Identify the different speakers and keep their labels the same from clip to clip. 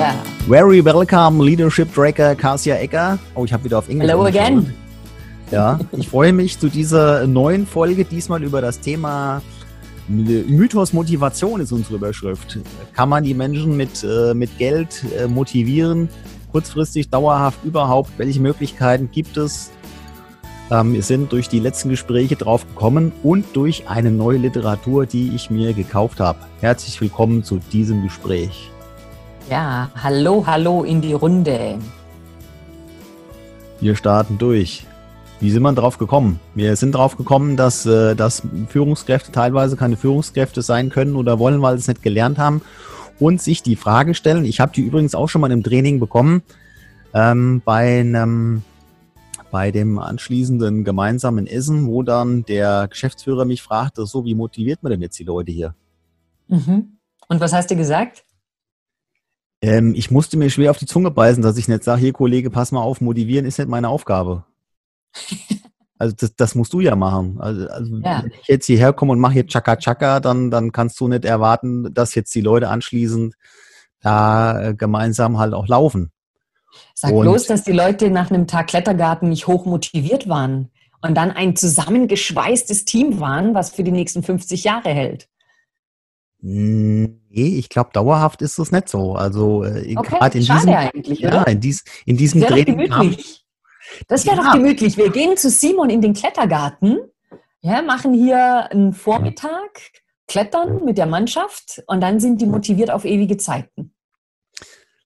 Speaker 1: Yeah.
Speaker 2: Very welcome, Leadership Tracker Kasia Ecker. Oh, ich habe wieder auf Englisch.
Speaker 1: Hello again.
Speaker 2: Ja, ich freue mich zu dieser neuen Folge, diesmal über das Thema Mythos Motivation ist unsere Überschrift. Kann man die Menschen mit, äh, mit Geld äh, motivieren? Kurzfristig, dauerhaft überhaupt? Welche Möglichkeiten gibt es? Ähm, wir sind durch die letzten Gespräche drauf gekommen und durch eine neue Literatur, die ich mir gekauft habe. Herzlich willkommen zu diesem Gespräch.
Speaker 1: Ja, hallo, hallo in die Runde.
Speaker 2: Wir starten durch. Wie sind wir drauf gekommen? Wir sind drauf gekommen, dass, äh, dass Führungskräfte teilweise keine Führungskräfte sein können oder wollen, weil sie es nicht gelernt haben und sich die Frage stellen. Ich habe die übrigens auch schon mal im Training bekommen, ähm, bei einem bei dem anschließenden gemeinsamen Essen, wo dann der Geschäftsführer mich fragte, so, wie motiviert man denn jetzt die Leute hier?
Speaker 1: Mhm. Und was hast du gesagt?
Speaker 2: Ähm, ich musste mir schwer auf die Zunge beißen, dass ich nicht sage, hier Kollege, pass mal auf, motivieren ist nicht meine Aufgabe. Also das, das musst du ja machen. Also, also ja. wenn ich jetzt hierher komme und mache hier Chaka Chaka, dann, dann kannst du nicht erwarten, dass jetzt die Leute anschließend da äh, gemeinsam halt auch laufen.
Speaker 1: Sag und bloß, dass die Leute nach einem Tag Klettergarten nicht hoch motiviert waren und dann ein zusammengeschweißtes Team waren, was für die nächsten 50 Jahre hält.
Speaker 2: Nee, ich glaube, dauerhaft ist das nicht so. Also
Speaker 1: äh, okay, gerade in diesem, eigentlich,
Speaker 2: ja, in, dies, in diesem
Speaker 1: Training. Das wäre ja. doch gemütlich. Wir gehen zu Simon in den Klettergarten, ja, machen hier einen Vormittag, klettern mit der Mannschaft und dann sind die motiviert auf ewige Zeiten.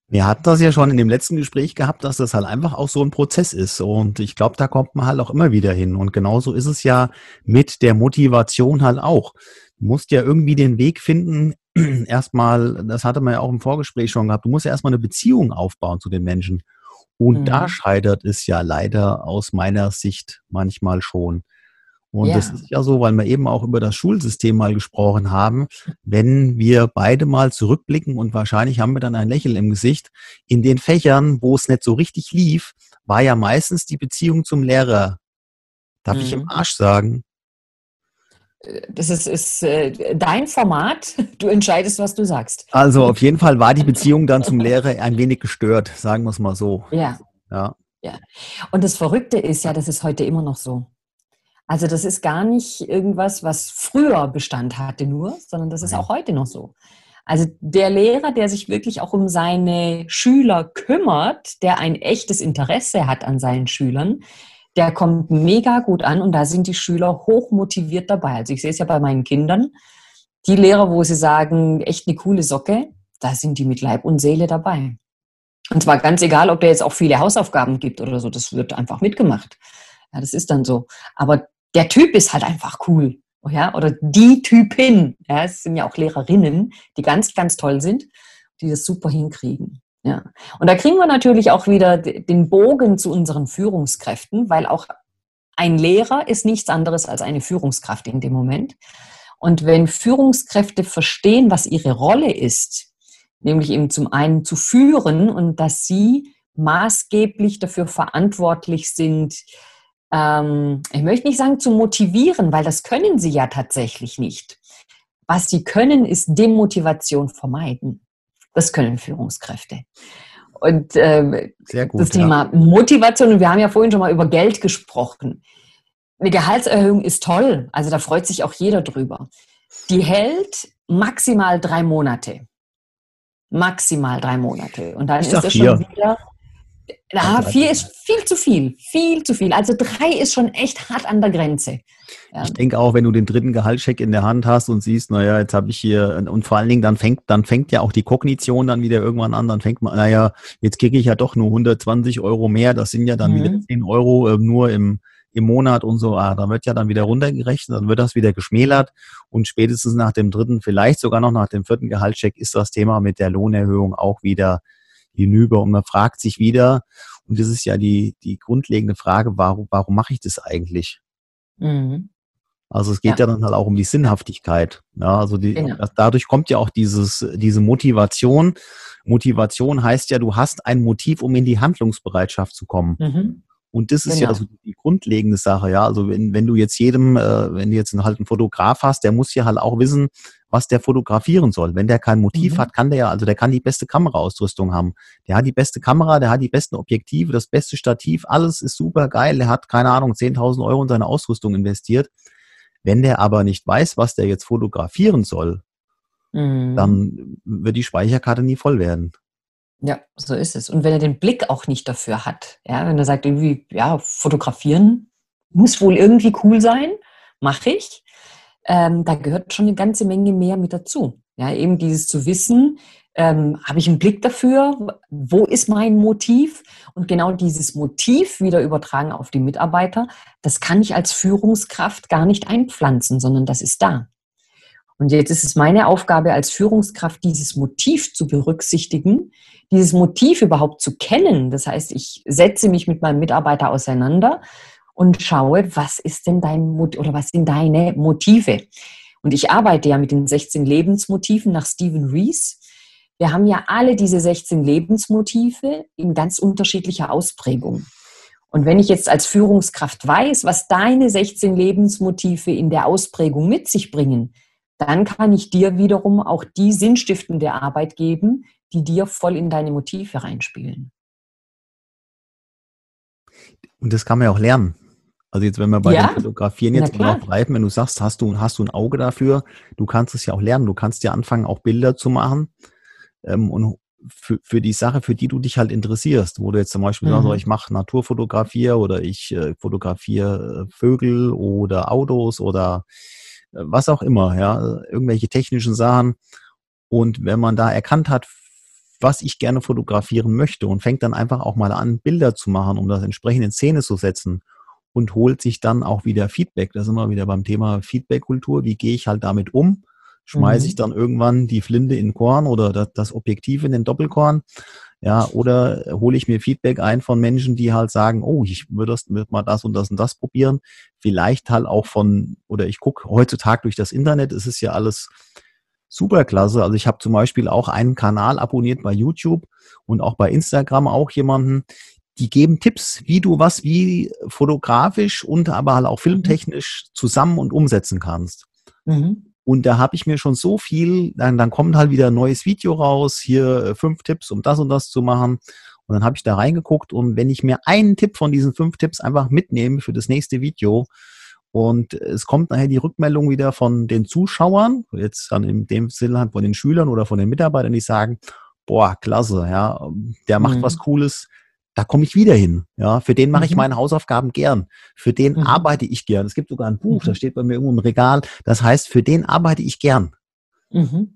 Speaker 2: Wir hatten das ja schon in dem letzten Gespräch gehabt, dass das halt einfach auch so ein Prozess ist. Und ich glaube, da kommt man halt auch immer wieder hin. Und genauso ist es ja mit der Motivation halt auch. Du musst ja irgendwie den Weg finden, erstmal, das hatte man ja auch im Vorgespräch schon gehabt, du musst ja erstmal eine Beziehung aufbauen zu den Menschen. Und mhm. da scheitert es ja leider aus meiner Sicht manchmal schon. Und ja. das ist ja so, weil wir eben auch über das Schulsystem mal gesprochen haben. Wenn wir beide mal zurückblicken und wahrscheinlich haben wir dann ein Lächeln im Gesicht, in den Fächern, wo es nicht so richtig lief, war ja meistens die Beziehung zum Lehrer. Darf mhm. ich im mhm. Arsch sagen?
Speaker 1: Das ist, ist äh, dein Format. Du entscheidest, was du sagst.
Speaker 2: Also auf jeden Fall war die Beziehung dann zum Lehrer ein wenig gestört, sagen wir es mal so.
Speaker 1: Ja. ja. Ja. Und das Verrückte ist ja, das ist heute immer noch so. Also das ist gar nicht irgendwas, was früher Bestand hatte nur, sondern das ist auch heute noch so. Also der Lehrer, der sich wirklich auch um seine Schüler kümmert, der ein echtes Interesse hat an seinen Schülern, der kommt mega gut an und da sind die Schüler hoch motiviert dabei. Also ich sehe es ja bei meinen Kindern. Die Lehrer, wo sie sagen, echt eine coole Socke, da sind die mit Leib und Seele dabei. Und zwar ganz egal, ob der jetzt auch viele Hausaufgaben gibt oder so, das wird einfach mitgemacht. Ja, das ist dann so. Aber der Typ ist halt einfach cool. Ja, oder die Typin. Ja, es sind ja auch Lehrerinnen, die ganz, ganz toll sind, die das super hinkriegen. Ja. Und da kriegen wir natürlich auch wieder den Bogen zu unseren Führungskräften, weil auch ein Lehrer ist nichts anderes als eine Führungskraft in dem Moment. Und wenn Führungskräfte verstehen, was ihre Rolle ist, nämlich eben zum einen zu führen und dass sie maßgeblich dafür verantwortlich sind, ähm, ich möchte nicht sagen zu motivieren, weil das können sie ja tatsächlich nicht. Was sie können, ist Demotivation vermeiden. Das können Führungskräfte. Und ähm, gut, das Thema ja. Motivation, und wir haben ja vorhin schon mal über Geld gesprochen. Eine Gehaltserhöhung ist toll, also da freut sich auch jeder drüber. Die hält maximal drei Monate. Maximal drei Monate. Und dann ich ist es schon wieder. Ja, vier ist viel zu viel. Viel zu viel. Also drei ist schon echt hart an der Grenze.
Speaker 2: Ja. Ich denke auch, wenn du den dritten Gehaltscheck in der Hand hast und siehst, naja, jetzt habe ich hier, und vor allen Dingen, dann fängt, dann fängt ja auch die Kognition dann wieder irgendwann an, dann fängt man, naja, jetzt kriege ich ja doch nur 120 Euro mehr, das sind ja dann mhm. wieder 10 Euro äh, nur im, im Monat und so, ah, da wird ja dann wieder runtergerechnet, dann wird das wieder geschmälert und spätestens nach dem dritten, vielleicht sogar noch nach dem vierten Gehaltscheck ist das Thema mit der Lohnerhöhung auch wieder hinüber und man fragt sich wieder, und das ist ja die, die grundlegende Frage, warum, warum mache ich das eigentlich? Mhm. Also es geht ja. ja. dann halt auch um die Sinnhaftigkeit. Ja, also die, genau. dadurch kommt ja auch dieses, diese Motivation. Motivation heißt ja, du hast ein Motiv, um in die Handlungsbereitschaft zu kommen. Mhm. Und das ist genau. ja so die grundlegende Sache, ja. Also wenn, wenn du jetzt jedem, äh, wenn du jetzt halt einen Fotograf hast, der muss ja halt auch wissen, was der fotografieren soll. Wenn der kein Motiv mhm. hat, kann der ja, also der kann die beste Kameraausrüstung haben. Der hat die beste Kamera, der hat die besten Objektive, das beste Stativ, alles ist super geil. Der hat, keine Ahnung, 10.000 Euro in seine Ausrüstung investiert. Wenn der aber nicht weiß, was der jetzt fotografieren soll, mhm. dann wird die Speicherkarte nie voll werden.
Speaker 1: Ja, so ist es. Und wenn er den Blick auch nicht dafür hat, ja, wenn er sagt, irgendwie, ja, fotografieren muss wohl irgendwie cool sein, mache ich, ähm, da gehört schon eine ganze Menge mehr mit dazu. Ja, eben dieses zu wissen, ähm, habe ich einen Blick dafür, wo ist mein Motiv? Und genau dieses Motiv wieder übertragen auf die Mitarbeiter, das kann ich als Führungskraft gar nicht einpflanzen, sondern das ist da. Und jetzt ist es meine Aufgabe als Führungskraft, dieses Motiv zu berücksichtigen, dieses Motiv überhaupt zu kennen. Das heißt, ich setze mich mit meinem Mitarbeiter auseinander und schaue, was ist denn dein Mot oder was sind deine Motive? Und ich arbeite ja mit den 16 Lebensmotiven nach Stephen Rees. Wir haben ja alle diese 16 Lebensmotive in ganz unterschiedlicher Ausprägung. Und wenn ich jetzt als Führungskraft weiß, was deine 16 Lebensmotive in der Ausprägung mit sich bringen, dann kann ich dir wiederum auch die sinnstiftende Arbeit geben, die dir voll in deine Motive reinspielen.
Speaker 2: Und das kann man ja auch lernen. Also jetzt, wenn wir bei ja? dem Fotografieren jetzt mal bleiben, wenn du sagst, hast du, hast du ein Auge dafür, du kannst es ja auch lernen. Du kannst ja anfangen, auch Bilder zu machen ähm, und für, für die Sache, für die du dich halt interessierst, wo du jetzt zum Beispiel mhm. sagst, ich mache Naturfotografie oder ich äh, fotografiere äh, Vögel oder Autos oder äh, was auch immer, ja, irgendwelche technischen Sachen. Und wenn man da erkannt hat, was ich gerne fotografieren möchte und fängt dann einfach auch mal an, Bilder zu machen, um das entsprechend in Szene zu setzen und holt sich dann auch wieder Feedback. Da sind wir wieder beim Thema Feedback-Kultur. Wie gehe ich halt damit um? Schmeiße mhm. ich dann irgendwann die Flinte in Korn oder das, das Objektiv in den Doppelkorn? Ja, oder hole ich mir Feedback ein von Menschen, die halt sagen, oh, ich würde das, würd mal das und das und das probieren. Vielleicht halt auch von, oder ich gucke heutzutage durch das Internet, es ist ja alles superklasse. Also ich habe zum Beispiel auch einen Kanal abonniert bei YouTube und auch bei Instagram auch jemanden, die geben Tipps, wie du was wie fotografisch und aber halt auch filmtechnisch zusammen und umsetzen kannst. Mhm. Und da habe ich mir schon so viel, dann, dann kommt halt wieder ein neues Video raus, hier äh, fünf Tipps, um das und das zu machen. Und dann habe ich da reingeguckt und wenn ich mir einen Tipp von diesen fünf Tipps einfach mitnehme für das nächste Video, und es kommt nachher die Rückmeldung wieder von den Zuschauern, jetzt dann in dem Sinne halt von den Schülern oder von den Mitarbeitern, die sagen, boah, klasse, ja, der macht mhm. was Cooles, da komme ich wieder hin. Ja, für den mache mhm. ich meine Hausaufgaben gern. Für den mhm. arbeite ich gern. Es gibt sogar ein Buch, mhm. das steht bei mir irgendwo im Regal. Das heißt, für den arbeite ich gern. Mhm.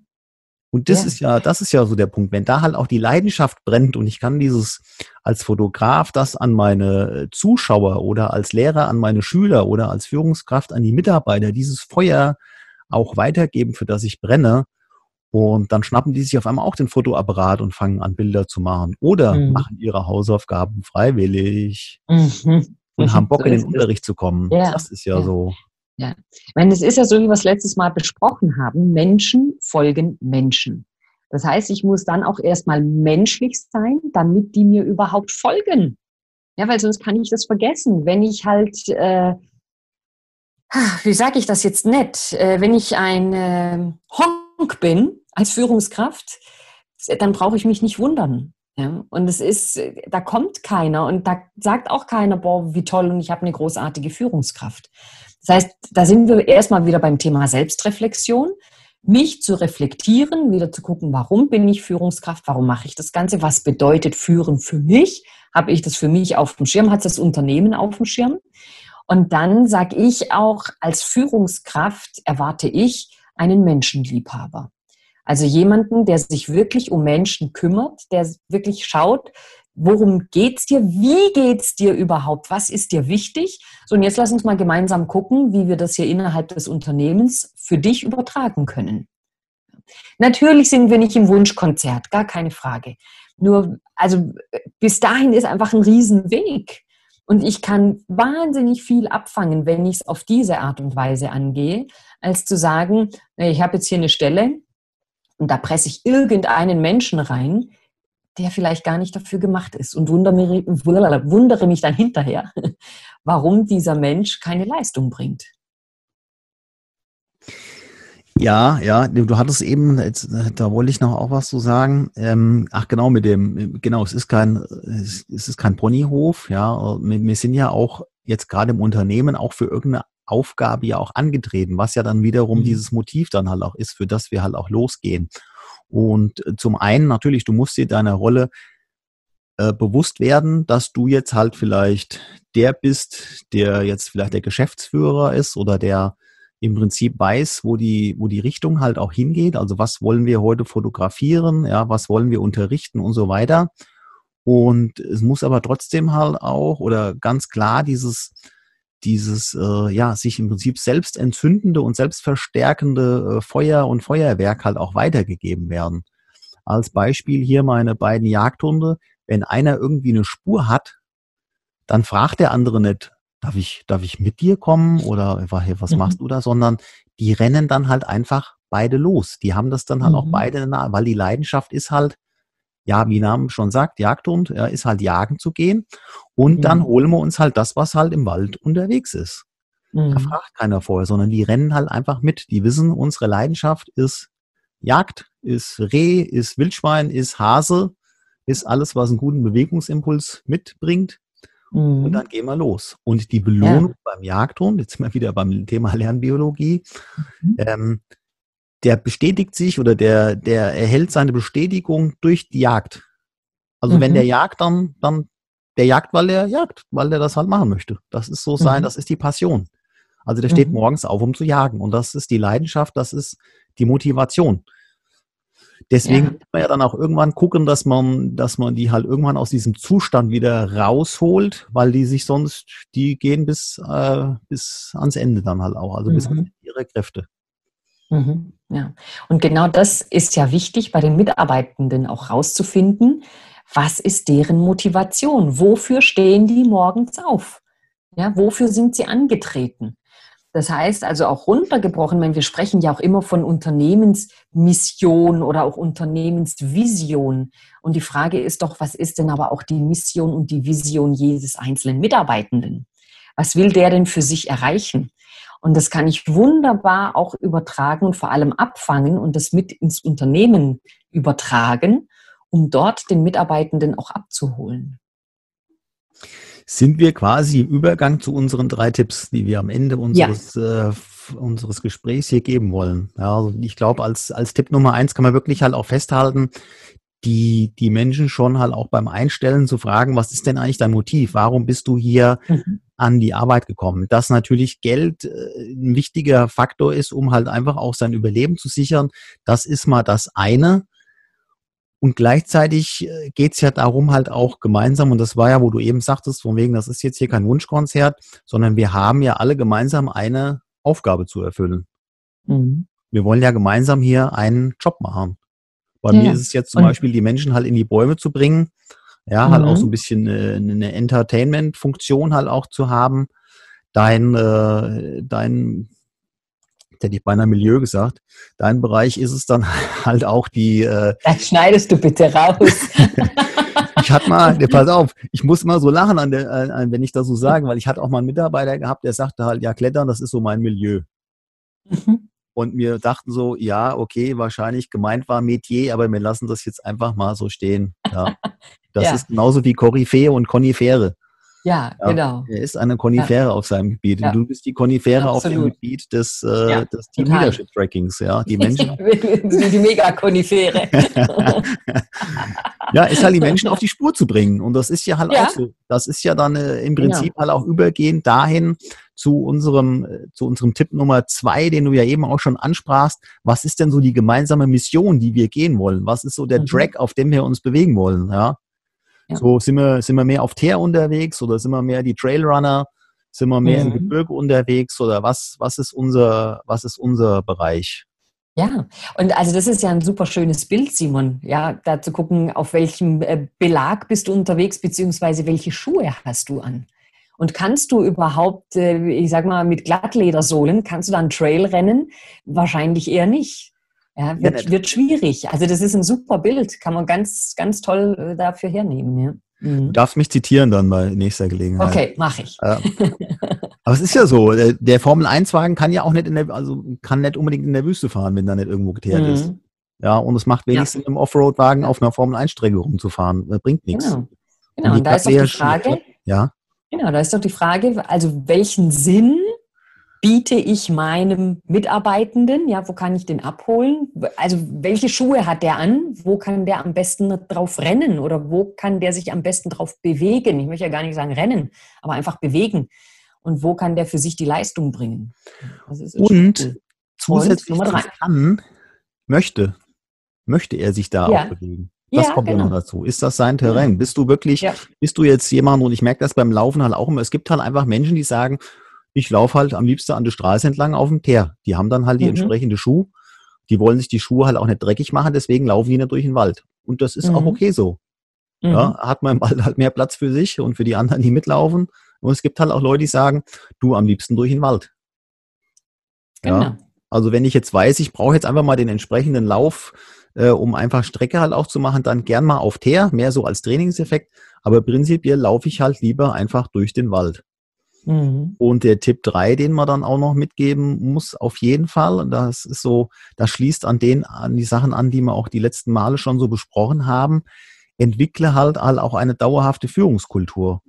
Speaker 2: Und das ja. ist ja, das ist ja so der Punkt. Wenn da halt auch die Leidenschaft brennt und ich kann dieses als Fotograf das an meine Zuschauer oder als Lehrer an meine Schüler oder als Führungskraft an die Mitarbeiter dieses Feuer auch weitergeben, für das ich brenne. Und dann schnappen die sich auf einmal auch den Fotoapparat und fangen an, Bilder zu machen. Oder mhm. machen ihre Hausaufgaben freiwillig mhm. und haben Bock, so in den Unterricht zu kommen. Ja. Das ist ja, ja. so.
Speaker 1: Ja, ich meine, es ist ja so, wie wir es letztes Mal besprochen haben, Menschen folgen Menschen. Das heißt, ich muss dann auch erstmal menschlich sein, damit die mir überhaupt folgen. Ja, weil sonst kann ich das vergessen. Wenn ich halt, äh, wie sage ich das jetzt nett, äh, wenn ich ein äh, Honk bin als Führungskraft, dann brauche ich mich nicht wundern. Ja, und es ist, da kommt keiner und da sagt auch keiner, boah, wie toll und ich habe eine großartige Führungskraft. Das heißt, da sind wir erstmal wieder beim Thema Selbstreflexion. Mich zu reflektieren, wieder zu gucken, warum bin ich Führungskraft, warum mache ich das Ganze, was bedeutet Führen für mich, habe ich das für mich auf dem Schirm, hat das Unternehmen auf dem Schirm. Und dann sage ich auch, als Führungskraft erwarte ich einen Menschenliebhaber. Also jemanden, der sich wirklich um Menschen kümmert, der wirklich schaut, worum geht's dir? Wie geht's dir überhaupt? Was ist dir wichtig? So, und jetzt lass uns mal gemeinsam gucken, wie wir das hier innerhalb des Unternehmens für dich übertragen können. Natürlich sind wir nicht im Wunschkonzert, gar keine Frage. Nur, also bis dahin ist einfach ein Riesenweg. Und ich kann wahnsinnig viel abfangen, wenn ich es auf diese Art und Weise angehe, als zu sagen, ich habe jetzt hier eine Stelle und da presse ich irgendeinen Menschen rein, der vielleicht gar nicht dafür gemacht ist. Und wundere, wundere mich dann hinterher, warum dieser Mensch keine Leistung bringt.
Speaker 2: Ja, ja, du hattest eben, jetzt, da wollte ich noch auch was zu sagen. Ähm, ach genau, mit dem, genau, es ist kein, es ist kein Ponyhof, ja. Wir, wir sind ja auch jetzt gerade im Unternehmen auch für irgendeine Aufgabe ja auch angetreten, was ja dann wiederum mhm. dieses Motiv dann halt auch ist, für das wir halt auch losgehen. Und äh, zum einen natürlich, du musst dir deiner Rolle äh, bewusst werden, dass du jetzt halt vielleicht der bist, der jetzt vielleicht der Geschäftsführer ist oder der im Prinzip weiß, wo die, wo die Richtung halt auch hingeht. Also was wollen wir heute fotografieren, ja, was wollen wir unterrichten und so weiter. Und es muss aber trotzdem halt auch oder ganz klar dieses, dieses, äh, ja, sich im Prinzip selbst entzündende und selbstverstärkende äh, Feuer und Feuerwerk halt auch weitergegeben werden. Als Beispiel hier meine beiden Jagdhunde. Wenn einer irgendwie eine Spur hat, dann fragt der andere nicht, darf ich, darf ich mit dir kommen oder was mhm. machst du da, sondern die rennen dann halt einfach beide los. Die haben das dann halt mhm. auch beide weil die Leidenschaft ist halt, ja, wie Name schon sagt, Jagdhund, ja, ist halt jagen zu gehen. Und mhm. dann holen wir uns halt das, was halt im Wald unterwegs ist. Mhm. Da fragt keiner vorher, sondern die rennen halt einfach mit. Die wissen, unsere Leidenschaft ist Jagd, ist Reh, ist Wildschwein, ist Hase, ist alles, was einen guten Bewegungsimpuls mitbringt. Mhm. Und dann gehen wir los. Und die Belohnung ja. beim Jagdhund, jetzt sind wir wieder beim Thema Lernbiologie, mhm. ähm, der bestätigt sich oder der, der erhält seine Bestätigung durch die Jagd. Also mhm. wenn der jagt, dann, dann der jagt, weil er jagt, weil er das halt machen möchte. Das ist so sein, mhm. das ist die Passion. Also der steht mhm. morgens auf, um zu jagen. Und das ist die Leidenschaft, das ist die Motivation. Deswegen ja. muss man ja dann auch irgendwann gucken, dass man, dass man die halt irgendwann aus diesem Zustand wieder rausholt, weil die sich sonst, die gehen bis, äh, bis ans Ende dann halt auch, also mhm. bis an ihre Kräfte.
Speaker 1: Mhm. Ja, und genau das ist ja wichtig bei den Mitarbeitenden auch rauszufinden. Was ist deren Motivation? Wofür stehen die morgens auf? Ja, wofür sind sie angetreten? Das heißt also auch runtergebrochen, wenn wir sprechen ja auch immer von Unternehmensmission oder auch Unternehmensvision. Und die Frage ist doch, was ist denn aber auch die Mission und die Vision jedes einzelnen Mitarbeitenden? Was will der denn für sich erreichen? Und das kann ich wunderbar auch übertragen und vor allem abfangen und das mit ins Unternehmen übertragen, um dort den Mitarbeitenden auch abzuholen.
Speaker 2: Sind wir quasi im Übergang zu unseren drei Tipps, die wir am Ende unseres, ja. äh, unseres Gesprächs hier geben wollen? Ja, also ich glaube, als, als Tipp Nummer eins kann man wirklich halt auch festhalten, die, die Menschen schon halt auch beim Einstellen zu fragen, was ist denn eigentlich dein Motiv? Warum bist du hier mhm. an die Arbeit gekommen? Dass natürlich Geld äh, ein wichtiger Faktor ist, um halt einfach auch sein Überleben zu sichern. Das ist mal das eine. Und gleichzeitig äh, geht's ja darum halt auch gemeinsam, und das war ja, wo du eben sagtest, von wegen, das ist jetzt hier kein Wunschkonzert, sondern wir haben ja alle gemeinsam eine Aufgabe zu erfüllen. Mhm. Wir wollen ja gemeinsam hier einen Job machen. Bei ja. mir ist es jetzt zum und Beispiel, die Menschen halt in die Bäume zu bringen, ja, mhm. halt auch so ein bisschen äh, eine Entertainment-Funktion halt auch zu haben. Dein, äh, dein, hätte ich beinahe Milieu gesagt, dein Bereich ist es dann halt auch die. Äh,
Speaker 1: das schneidest du bitte raus.
Speaker 2: ich hatte mal, pass auf, ich muss mal so lachen, an der, an, wenn ich das so sage, weil ich hatte auch mal einen Mitarbeiter gehabt, der sagte halt, ja, Klettern, das ist so mein Milieu. Mhm. Und wir dachten so, ja, okay, wahrscheinlich gemeint war Metier, aber wir lassen das jetzt einfach mal so stehen. Ja. Das ja. ist genauso wie Koryphäe und Konifere.
Speaker 1: Ja, ja, genau.
Speaker 2: Er ist eine Konifere ja. auf seinem Gebiet. Ja. Du bist die Konifere auf dem Gebiet des, äh, des Team Total. Leadership Trackings. Ja, die Menschen.
Speaker 1: die Mega-Konifere.
Speaker 2: ja, ist halt die Menschen auf die Spur zu bringen. Und das ist ja halt auch so. Das ist ja dann äh, im genau. Prinzip halt auch übergehend dahin zu unserem, äh, zu unserem Tipp Nummer zwei, den du ja eben auch schon ansprachst. Was ist denn so die gemeinsame Mission, die wir gehen wollen? Was ist so der mhm. Track, auf dem wir uns bewegen wollen? Ja. So sind wir, sind wir mehr auf Teer unterwegs oder sind wir mehr die Trailrunner? Sind wir mehr mhm. im Gebirge unterwegs oder was, was ist unser, was ist unser Bereich?
Speaker 1: Ja, und also das ist ja ein super schönes Bild, Simon. Ja, da zu gucken, auf welchem äh, Belag bist du unterwegs, beziehungsweise welche Schuhe hast du an. Und kannst du überhaupt, äh, ich sag mal, mit Glattledersohlen, kannst du dann Trail rennen? Wahrscheinlich eher nicht. Ja, wird, ja, wird schwierig. Also das ist ein super Bild, kann man ganz, ganz toll äh, dafür hernehmen. Ja.
Speaker 2: Mhm. Du darfst mich zitieren dann bei nächster Gelegenheit.
Speaker 1: Okay, mache ich. Ähm,
Speaker 2: aber es ist ja so, der Formel-1-Wagen kann ja auch nicht in der, also kann nicht unbedingt in der Wüste fahren, wenn da nicht irgendwo geteert mhm. ist. Ja, und es macht wenigstens ja. im Offroad-Wagen auf einer Formel-1-Strecke rumzufahren. Das bringt nichts.
Speaker 1: Genau, genau. Und, und da ist doch die Frage,
Speaker 2: ja.
Speaker 1: Genau, da ist doch die Frage, also welchen Sinn biete ich meinem Mitarbeitenden? Ja, wo kann ich den abholen? Also welche Schuhe hat der an? Wo kann der am besten drauf rennen oder wo kann der sich am besten drauf bewegen? Ich möchte ja gar nicht sagen rennen, aber einfach bewegen. Und wo kann der für sich die Leistung bringen?
Speaker 2: Und cool. zusätzlich Nummer drei. kann, möchte, möchte er sich da ja. auch bewegen. Das ja, kommt genau. noch dazu. Ist das sein Terrain? Bist du wirklich, ja. bist du jetzt jemand, und ich merke das beim Laufen halt auch immer, es gibt halt einfach Menschen, die sagen, ich laufe halt am liebsten an der Straße entlang auf dem Teer. Die haben dann halt die mhm. entsprechende Schuhe. Die wollen sich die Schuhe halt auch nicht dreckig machen, deswegen laufen die nicht durch den Wald. Und das ist mhm. auch okay so. Mhm. Ja, hat man im Wald halt mehr Platz für sich und für die anderen, die mitlaufen. Und es gibt halt auch Leute, die sagen, du am liebsten durch den Wald. Genau. Ja, also wenn ich jetzt weiß, ich brauche jetzt einfach mal den entsprechenden Lauf, äh, um einfach Strecke halt auch zu machen, dann gern mal auf Teer, mehr so als Trainingseffekt. Aber prinzipiell laufe ich halt lieber einfach durch den Wald. Mhm. Und der Tipp 3, den man dann auch noch mitgeben muss, auf jeden Fall, das ist so, das schließt an den, an die Sachen an, die wir auch die letzten Male schon so besprochen haben, entwickle halt auch eine dauerhafte Führungskultur.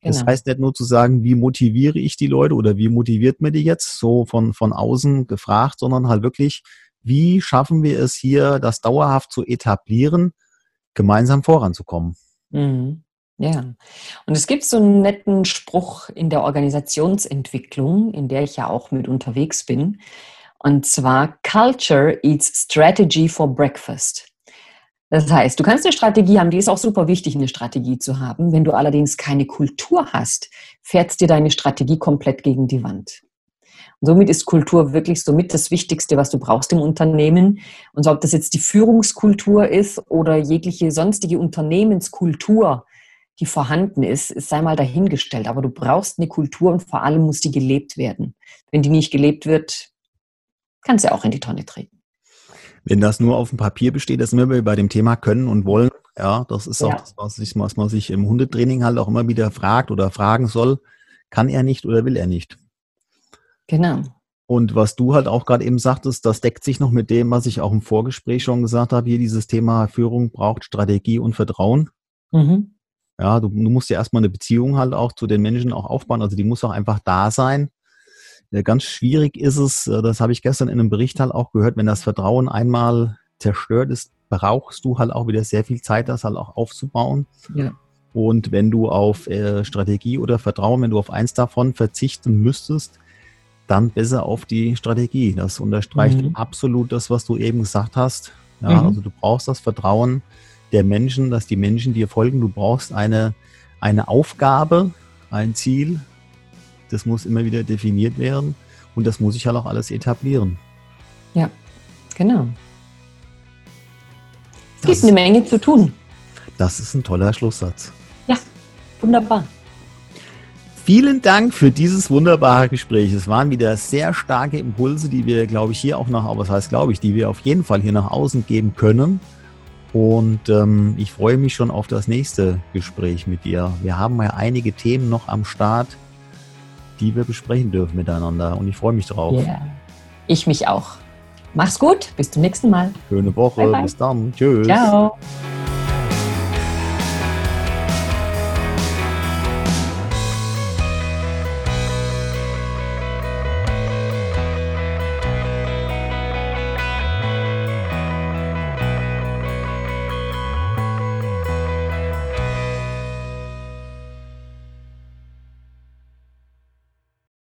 Speaker 2: Genau. Das heißt nicht nur zu sagen, wie motiviere ich die Leute oder wie motiviert mir die jetzt, so von, von außen gefragt, sondern halt wirklich, wie schaffen wir es hier, das dauerhaft zu etablieren, gemeinsam voranzukommen.
Speaker 1: Mhm. Ja, und es gibt so einen netten Spruch in der Organisationsentwicklung, in der ich ja auch mit unterwegs bin. Und zwar, Culture eats strategy for breakfast. Das heißt, du kannst eine Strategie haben, die ist auch super wichtig, eine Strategie zu haben. Wenn du allerdings keine Kultur hast, fährst dir deine Strategie komplett gegen die Wand. Und somit ist Kultur wirklich somit das Wichtigste, was du brauchst im Unternehmen. Und so, ob das jetzt die Führungskultur ist oder jegliche sonstige Unternehmenskultur, die vorhanden ist, ist sei mal dahingestellt. Aber du brauchst eine Kultur und vor allem muss die gelebt werden. Wenn die nicht gelebt wird, kannst du ja auch in die Tonne treten.
Speaker 2: Wenn das nur auf dem Papier besteht, das sind wir bei dem Thema können und wollen. Ja, das ist ja. auch das, was, ich, was man sich im Hundetraining halt auch immer wieder fragt oder fragen soll. Kann er nicht oder will er nicht?
Speaker 1: Genau.
Speaker 2: Und was du halt auch gerade eben sagtest, das deckt sich noch mit dem, was ich auch im Vorgespräch schon gesagt habe. Hier dieses Thema Führung braucht Strategie und Vertrauen. Mhm. Ja, du, du musst ja erstmal eine Beziehung halt auch zu den Menschen auch aufbauen. Also die muss auch einfach da sein. Ja, ganz schwierig ist es, äh, das habe ich gestern in einem Bericht halt auch gehört, wenn das Vertrauen einmal zerstört ist, brauchst du halt auch wieder sehr viel Zeit, das halt auch aufzubauen. Ja. Und wenn du auf äh, Strategie oder Vertrauen, wenn du auf eins davon verzichten müsstest, dann besser auf die Strategie. Das unterstreicht mhm. absolut das, was du eben gesagt hast. Ja, mhm. Also du brauchst das Vertrauen der Menschen, dass die Menschen dir folgen. Du brauchst eine, eine Aufgabe, ein Ziel. Das muss immer wieder definiert werden und das muss ich halt auch alles etablieren.
Speaker 1: Ja, genau. Es das, gibt eine Menge zu tun.
Speaker 2: Das ist ein toller Schlusssatz.
Speaker 1: Ja, wunderbar.
Speaker 2: Vielen Dank für dieses wunderbare Gespräch. Es waren wieder sehr starke Impulse, die wir, glaube ich, hier auch nach, was heißt, glaube ich, die wir auf jeden Fall hier nach außen geben können. Und ähm, ich freue mich schon auf das nächste Gespräch mit dir. Wir haben ja einige Themen noch am Start, die wir besprechen dürfen miteinander. Und ich freue mich drauf. Yeah.
Speaker 1: Ich mich auch. Mach's gut. Bis zum nächsten Mal.
Speaker 2: Schöne Woche. Bye bye. Bis dann. Tschüss.
Speaker 1: Ciao.